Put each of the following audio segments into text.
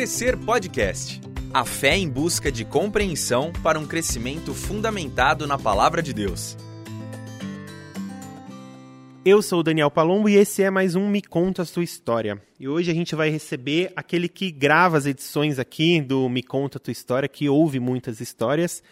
Crescer Podcast. A fé em busca de compreensão para um crescimento fundamentado na palavra de Deus. Eu sou o Daniel Palombo e esse é mais um Me Conta a Sua História. E hoje a gente vai receber aquele que grava as edições aqui do Me Conta a Tua História, que ouve muitas histórias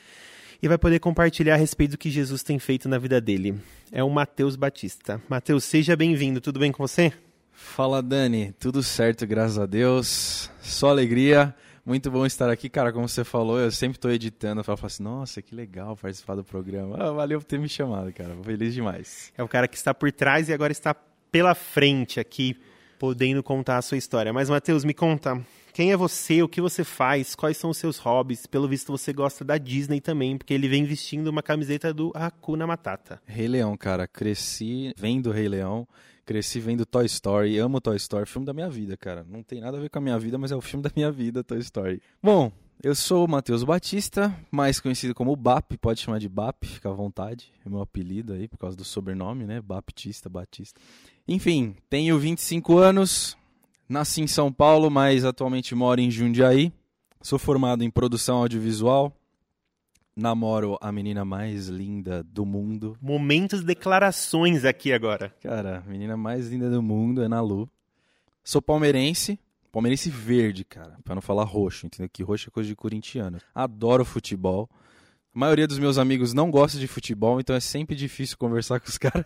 e vai poder compartilhar a respeito do que Jesus tem feito na vida dele. É o Matheus Batista. Matheus, seja bem-vindo. Tudo bem com você? Fala, Dani. Tudo certo, graças a Deus. Só alegria. Muito bom estar aqui, cara. Como você falou, eu sempre estou editando. Eu falo assim, nossa, que legal participar do programa. Ah, valeu por ter me chamado, cara. Feliz demais. É o cara que está por trás e agora está pela frente aqui, podendo contar a sua história. Mas, Matheus, me conta, quem é você, o que você faz, quais são os seus hobbies. Pelo visto, você gosta da Disney também, porque ele vem vestindo uma camiseta do Hakuna Matata. Rei Leão, cara. Cresci vendo Rei Leão. Cresci vendo Toy Story, amo Toy Story, filme da minha vida, cara. Não tem nada a ver com a minha vida, mas é o filme da minha vida, Toy Story. Bom, eu sou o Matheus Batista, mais conhecido como BAP, pode chamar de BAP, fica à vontade. É meu apelido aí, por causa do sobrenome, né? Baptista, Batista. Enfim, tenho 25 anos, nasci em São Paulo, mas atualmente moro em Jundiaí. Sou formado em produção audiovisual, namoro a menina mais linda do mundo. Momentos declarações aqui agora. Cara, a menina mais linda do mundo é Nalu. Sou palmeirense, palmeirense verde, cara, para não falar roxo, entendeu? Que roxo é coisa de corintiano. Adoro futebol. A maioria dos meus amigos não gosta de futebol, então é sempre difícil conversar com os caras.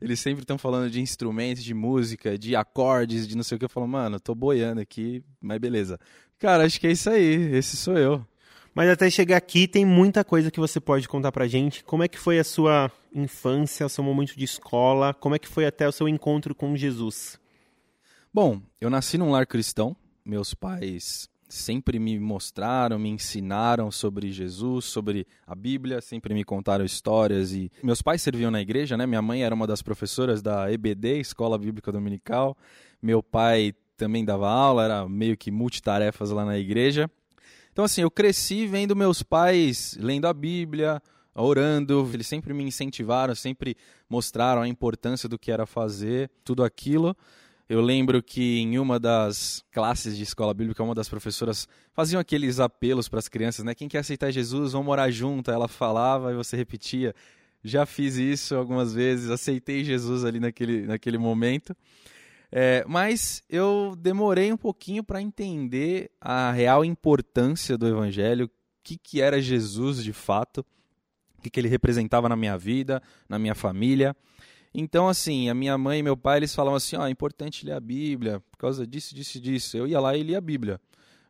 Eles sempre estão falando de instrumentos, de música, de acordes, de não sei o que. Eu falo, mano, tô boiando aqui, mas beleza. Cara, acho que é isso aí. Esse sou eu. Mas até chegar aqui tem muita coisa que você pode contar pra gente. Como é que foi a sua infância, o seu momento de escola? Como é que foi até o seu encontro com Jesus? Bom, eu nasci num lar cristão. Meus pais sempre me mostraram, me ensinaram sobre Jesus, sobre a Bíblia, sempre me contaram histórias e meus pais serviam na igreja, né? Minha mãe era uma das professoras da EBD, Escola Bíblica Dominical. Meu pai também dava aula, era meio que multitarefas lá na igreja. Então, assim, eu cresci vendo meus pais lendo a Bíblia, orando, eles sempre me incentivaram, sempre mostraram a importância do que era fazer tudo aquilo. Eu lembro que em uma das classes de escola bíblica, uma das professoras faziam aqueles apelos para as crianças, né? Quem quer aceitar Jesus, vão morar junto. Ela falava e você repetia. Já fiz isso algumas vezes, aceitei Jesus ali naquele, naquele momento. É, mas eu demorei um pouquinho para entender a real importância do Evangelho, o que, que era Jesus de fato, o que, que ele representava na minha vida, na minha família. Então, assim, a minha mãe e meu pai, eles falavam assim, ó, oh, é importante ler a Bíblia, por causa disso, disso, disso. Eu ia lá e lia a Bíblia.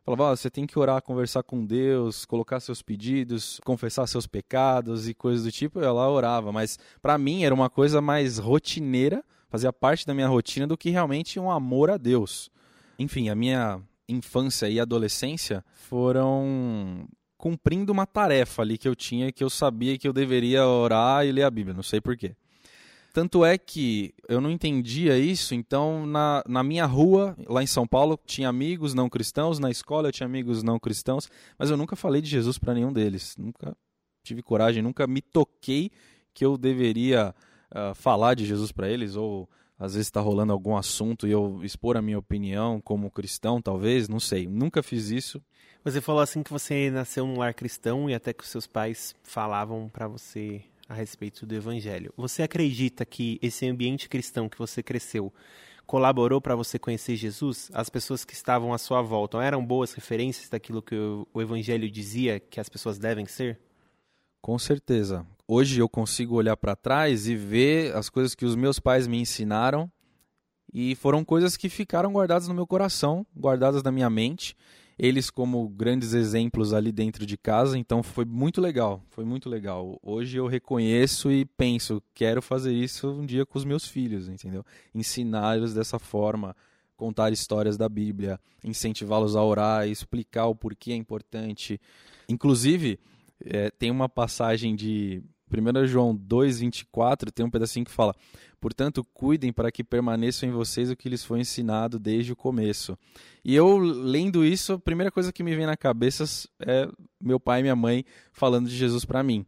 Falava, oh, você tem que orar, conversar com Deus, colocar seus pedidos, confessar seus pecados e coisas do tipo. Eu lá orava, mas para mim era uma coisa mais rotineira fazia parte da minha rotina do que realmente um amor a Deus. Enfim, a minha infância e adolescência foram cumprindo uma tarefa ali que eu tinha que eu sabia que eu deveria orar e ler a Bíblia, não sei porquê. Tanto é que eu não entendia isso, então na, na minha rua, lá em São Paulo, tinha amigos não cristãos, na escola eu tinha amigos não cristãos, mas eu nunca falei de Jesus para nenhum deles. Nunca tive coragem, nunca me toquei que eu deveria uh, falar de Jesus para eles, ou às vezes está rolando algum assunto e eu expor a minha opinião como cristão, talvez, não sei. Nunca fiz isso. Você falou assim que você nasceu num lar cristão e até que os seus pais falavam para você a respeito do evangelho. Você acredita que esse ambiente cristão que você cresceu colaborou para você conhecer Jesus? As pessoas que estavam à sua volta eram boas referências daquilo que o evangelho dizia que as pessoas devem ser? Com certeza. Hoje eu consigo olhar para trás e ver as coisas que os meus pais me ensinaram e foram coisas que ficaram guardadas no meu coração, guardadas na minha mente. Eles como grandes exemplos ali dentro de casa, então foi muito legal, foi muito legal. Hoje eu reconheço e penso, quero fazer isso um dia com os meus filhos, entendeu? Ensiná-los dessa forma, contar histórias da Bíblia, incentivá-los a orar, explicar o porquê é importante. Inclusive, é, tem uma passagem de 1 João 2,24, tem um pedacinho que fala: Portanto, cuidem para que permaneçam em vocês o que lhes foi ensinado desde o começo. E eu, lendo isso, a primeira coisa que me vem na cabeça é meu pai e minha mãe falando de Jesus para mim.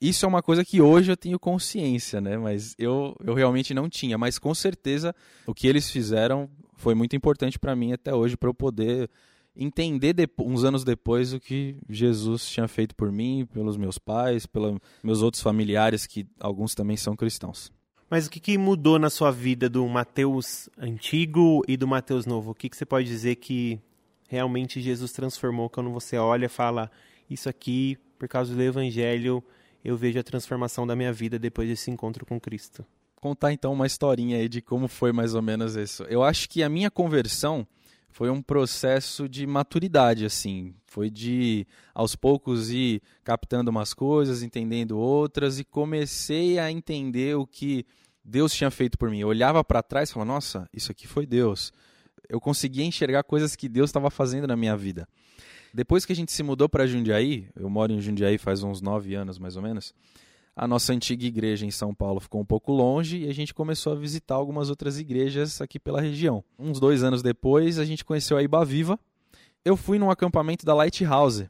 Isso é uma coisa que hoje eu tenho consciência, né? Mas eu, eu realmente não tinha. Mas com certeza o que eles fizeram foi muito importante para mim até hoje, para eu poder entender uns anos depois o que Jesus tinha feito por mim, pelos meus pais, pelos meus outros familiares, que alguns também são cristãos. Mas o que, que mudou na sua vida do Mateus antigo e do Mateus novo? O que, que você pode dizer que realmente Jesus transformou quando você olha e fala: Isso aqui, por causa do Evangelho, eu vejo a transformação da minha vida depois desse encontro com Cristo? Contar então uma historinha aí de como foi mais ou menos isso. Eu acho que a minha conversão foi um processo de maturidade, assim. Foi de, aos poucos, ir captando umas coisas, entendendo outras, e comecei a entender o que Deus tinha feito por mim. Eu olhava para trás e falava, nossa, isso aqui foi Deus. Eu conseguia enxergar coisas que Deus estava fazendo na minha vida. Depois que a gente se mudou para Jundiaí, eu moro em Jundiaí faz uns nove anos mais ou menos, a nossa antiga igreja em São Paulo ficou um pouco longe e a gente começou a visitar algumas outras igrejas aqui pela região. Uns dois anos depois, a gente conheceu a Iba Viva. Eu fui num acampamento da Lighthouse.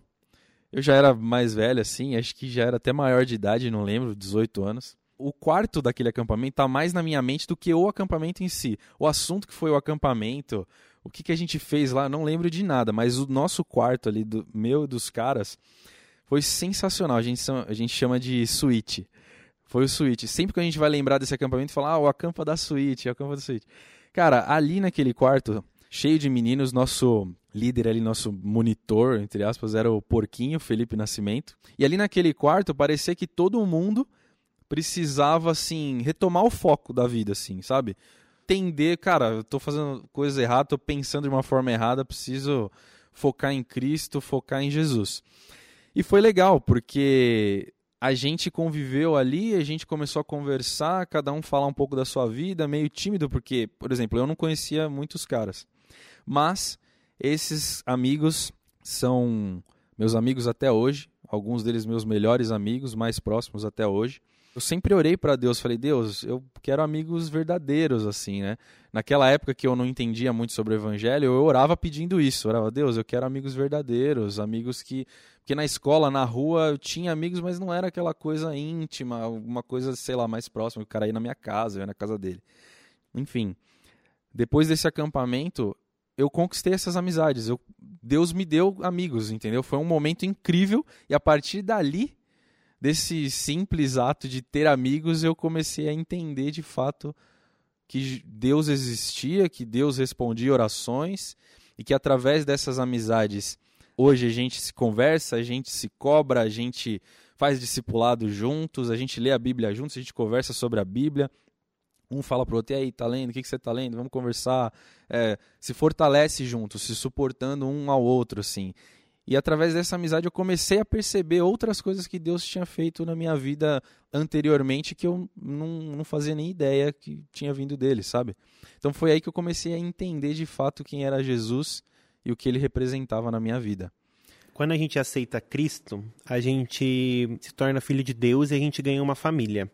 Eu já era mais velho, assim, acho que já era até maior de idade, não lembro, 18 anos. O quarto daquele acampamento está mais na minha mente do que o acampamento em si. O assunto que foi o acampamento, o que, que a gente fez lá, não lembro de nada, mas o nosso quarto ali, do meu e dos caras, foi sensacional. A gente, a gente chama de suíte. Foi o suíte. Sempre que a gente vai lembrar desse acampamento, falar, ah, o acampa da suíte, o acampa da suíte. Cara, ali naquele quarto, cheio de meninos, nosso líder ali, nosso monitor, entre aspas, era o Porquinho, Felipe Nascimento. E ali naquele quarto, parecia que todo mundo precisava, assim, retomar o foco da vida, assim, sabe? Entender, cara, eu tô fazendo coisas erradas, tô pensando de uma forma errada, preciso focar em Cristo, focar em Jesus. E foi legal, porque a gente conviveu ali, a gente começou a conversar, cada um falar um pouco da sua vida, meio tímido, porque, por exemplo, eu não conhecia muitos caras. Mas esses amigos são meus amigos até hoje, alguns deles meus melhores amigos, mais próximos até hoje eu sempre orei para Deus, falei, Deus, eu quero amigos verdadeiros, assim, né? Naquela época que eu não entendia muito sobre o evangelho, eu orava pedindo isso, orava, Deus, eu quero amigos verdadeiros, amigos que... Porque na escola, na rua, eu tinha amigos, mas não era aquela coisa íntima, uma coisa, sei lá, mais próxima, o cara ia na minha casa, eu ia na casa dele. Enfim, depois desse acampamento, eu conquistei essas amizades, eu... Deus me deu amigos, entendeu? Foi um momento incrível, e a partir dali desse simples ato de ter amigos, eu comecei a entender de fato que Deus existia, que Deus respondia orações e que através dessas amizades hoje a gente se conversa, a gente se cobra, a gente faz discipulado juntos, a gente lê a Bíblia juntos, a gente conversa sobre a Bíblia. Um fala pro outro, e aí, tá lendo? O que, que você tá lendo? Vamos conversar. É, se fortalece juntos, se suportando um ao outro, assim. E através dessa amizade eu comecei a perceber outras coisas que Deus tinha feito na minha vida anteriormente que eu não, não fazia nem ideia que tinha vindo dele, sabe? Então foi aí que eu comecei a entender de fato quem era Jesus e o que ele representava na minha vida. Quando a gente aceita Cristo, a gente se torna filho de Deus e a gente ganha uma família.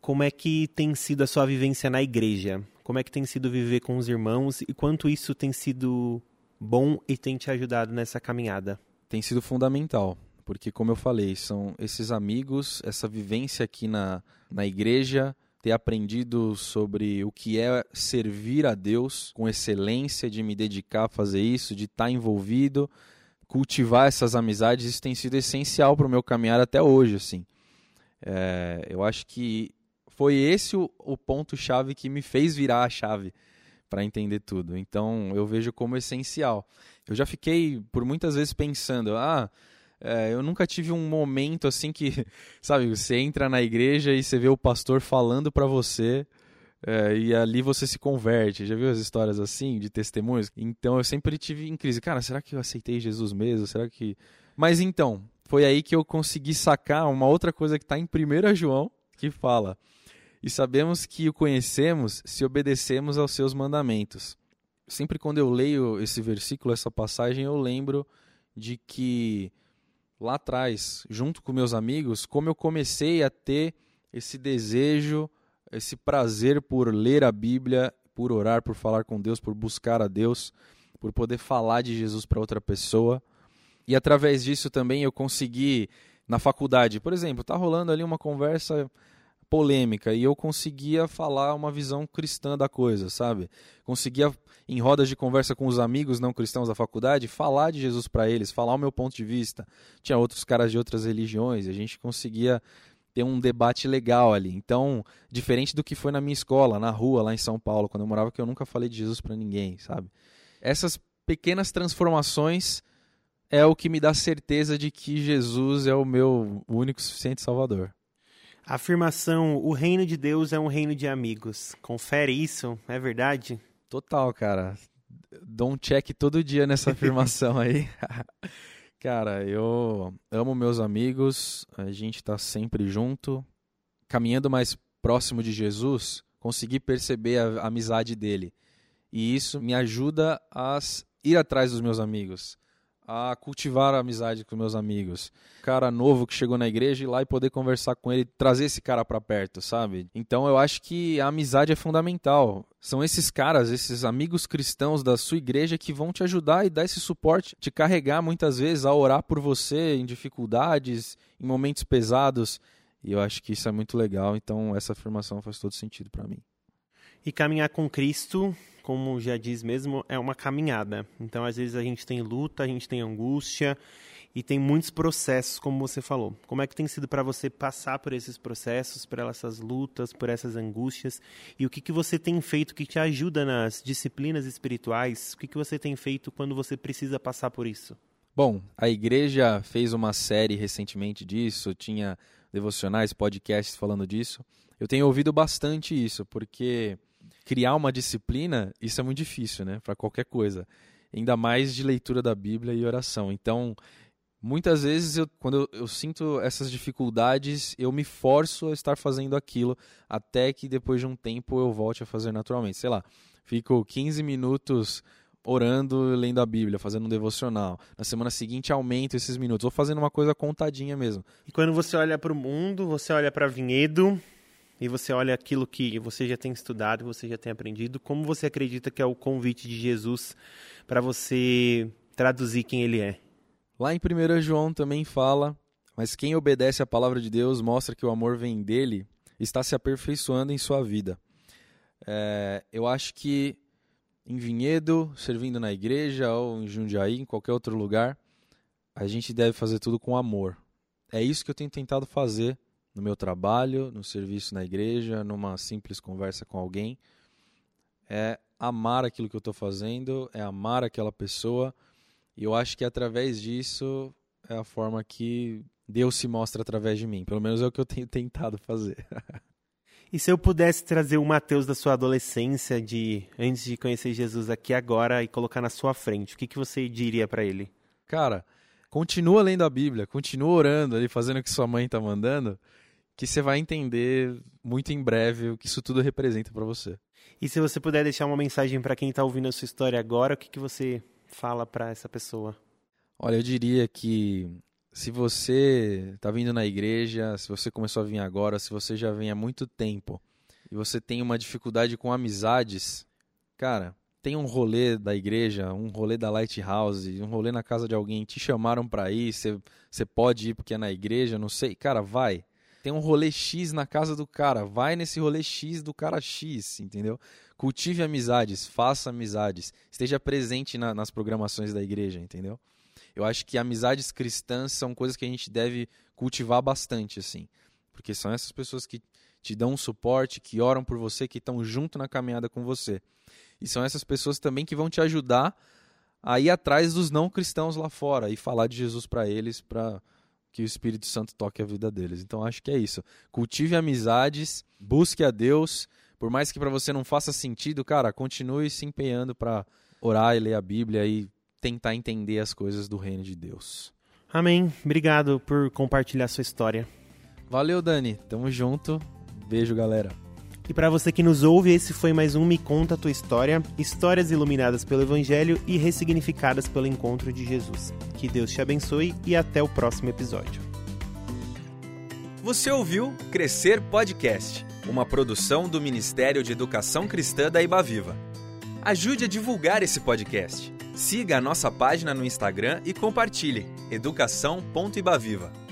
Como é que tem sido a sua vivência na igreja? Como é que tem sido viver com os irmãos e quanto isso tem sido bom e tem te ajudado nessa caminhada? Tem sido fundamental, porque, como eu falei, são esses amigos, essa vivência aqui na, na igreja, ter aprendido sobre o que é servir a Deus com excelência, de me dedicar a fazer isso, de estar envolvido, cultivar essas amizades, isso tem sido essencial para o meu caminhar até hoje, assim. É, eu acho que foi esse o, o ponto-chave que me fez virar a chave para entender tudo. Então eu vejo como essencial. Eu já fiquei por muitas vezes pensando, ah, é, eu nunca tive um momento assim que, sabe, você entra na igreja e você vê o pastor falando para você. É, e ali você se converte. Já viu as histórias assim, de testemunhos? Então eu sempre tive em crise. Cara, será que eu aceitei Jesus mesmo? Será que. Mas então, foi aí que eu consegui sacar uma outra coisa que está em 1 João, que fala: e sabemos que o conhecemos se obedecemos aos seus mandamentos. Sempre quando eu leio esse versículo, essa passagem, eu lembro de que lá atrás, junto com meus amigos, como eu comecei a ter esse desejo, esse prazer por ler a Bíblia, por orar, por falar com Deus, por buscar a Deus, por poder falar de Jesus para outra pessoa. E através disso também eu consegui na faculdade, por exemplo, tá rolando ali uma conversa polêmica e eu conseguia falar uma visão cristã da coisa, sabe? Conseguia em rodas de conversa com os amigos não cristãos da faculdade falar de Jesus para eles, falar o meu ponto de vista. Tinha outros caras de outras religiões, a gente conseguia ter um debate legal ali. Então, diferente do que foi na minha escola, na rua, lá em São Paulo, quando eu morava, que eu nunca falei de Jesus para ninguém, sabe? Essas pequenas transformações é o que me dá certeza de que Jesus é o meu único suficiente Salvador. Afirmação: o reino de Deus é um reino de amigos. Confere isso, é verdade? Total, cara. Dou um check todo dia nessa afirmação aí. cara, eu amo meus amigos, a gente tá sempre junto. Caminhando mais próximo de Jesus, consegui perceber a amizade dele. E isso me ajuda a ir atrás dos meus amigos a cultivar a amizade com meus amigos. Cara novo que chegou na igreja ir lá e poder conversar com ele, trazer esse cara para perto, sabe? Então eu acho que a amizade é fundamental. São esses caras, esses amigos cristãos da sua igreja que vão te ajudar e dar esse suporte, te carregar muitas vezes a orar por você em dificuldades, em momentos pesados. E eu acho que isso é muito legal, então essa afirmação faz todo sentido para mim. E caminhar com Cristo como já diz mesmo, é uma caminhada. Então, às vezes, a gente tem luta, a gente tem angústia e tem muitos processos, como você falou. Como é que tem sido para você passar por esses processos, por essas lutas, por essas angústias? E o que, que você tem feito que te ajuda nas disciplinas espirituais? O que, que você tem feito quando você precisa passar por isso? Bom, a igreja fez uma série recentemente disso, tinha devocionais, podcasts falando disso. Eu tenho ouvido bastante isso, porque criar uma disciplina, isso é muito difícil, né? Para qualquer coisa. Ainda mais de leitura da Bíblia e oração. Então, muitas vezes, eu, quando eu, eu, sinto essas dificuldades, eu me forço a estar fazendo aquilo, até que depois de um tempo eu volte a fazer naturalmente. Sei lá, fico 15 minutos orando, lendo a Bíblia, fazendo um devocional. Na semana seguinte aumento esses minutos, ou fazendo uma coisa contadinha mesmo. E quando você olha para o mundo, você olha para Vinhedo, e você olha aquilo que você já tem estudado, você já tem aprendido, como você acredita que é o convite de Jesus para você traduzir quem ele é? Lá em 1 João também fala, mas quem obedece à palavra de Deus mostra que o amor vem dele, está se aperfeiçoando em sua vida. É, eu acho que em Vinhedo, servindo na igreja ou em Jundiaí, em qualquer outro lugar, a gente deve fazer tudo com amor. É isso que eu tenho tentado fazer no meu trabalho, no serviço na igreja, numa simples conversa com alguém. É amar aquilo que eu estou fazendo, é amar aquela pessoa. E eu acho que através disso é a forma que Deus se mostra através de mim. Pelo menos é o que eu tenho tentado fazer. e se eu pudesse trazer o Mateus da sua adolescência, de antes de conhecer Jesus aqui agora e colocar na sua frente, o que, que você diria para ele? Cara, continua lendo a Bíblia, continua orando ali, fazendo o que sua mãe está mandando que você vai entender muito em breve o que isso tudo representa para você. E se você puder deixar uma mensagem para quem está ouvindo a sua história agora, o que, que você fala para essa pessoa? Olha, eu diria que se você está vindo na igreja, se você começou a vir agora, se você já vem há muito tempo e você tem uma dificuldade com amizades, cara, tem um rolê da igreja, um rolê da Lighthouse, um rolê na casa de alguém, te chamaram para ir, você, você pode ir porque é na igreja, não sei, cara, vai tem um rolê X na casa do cara, vai nesse rolê X do cara X, entendeu? Cultive amizades, faça amizades, esteja presente na, nas programações da igreja, entendeu? Eu acho que amizades cristãs são coisas que a gente deve cultivar bastante, assim, porque são essas pessoas que te dão um suporte, que oram por você, que estão junto na caminhada com você. E são essas pessoas também que vão te ajudar a ir atrás dos não cristãos lá fora e falar de Jesus para eles, para que o Espírito Santo toque a vida deles. Então acho que é isso. Cultive amizades, busque a Deus, por mais que para você não faça sentido, cara, continue se empenhando para orar e ler a Bíblia e tentar entender as coisas do reino de Deus. Amém. Obrigado por compartilhar sua história. Valeu, Dani. Tamo junto. Beijo, galera. E para você que nos ouve, esse foi mais um Me Conta a Tua História, histórias iluminadas pelo Evangelho e ressignificadas pelo encontro de Jesus. Que Deus te abençoe e até o próximo episódio. Você ouviu Crescer Podcast, uma produção do Ministério de Educação Cristã da Ibaviva. Ajude a divulgar esse podcast. Siga a nossa página no Instagram e compartilhe educação.ibaviva.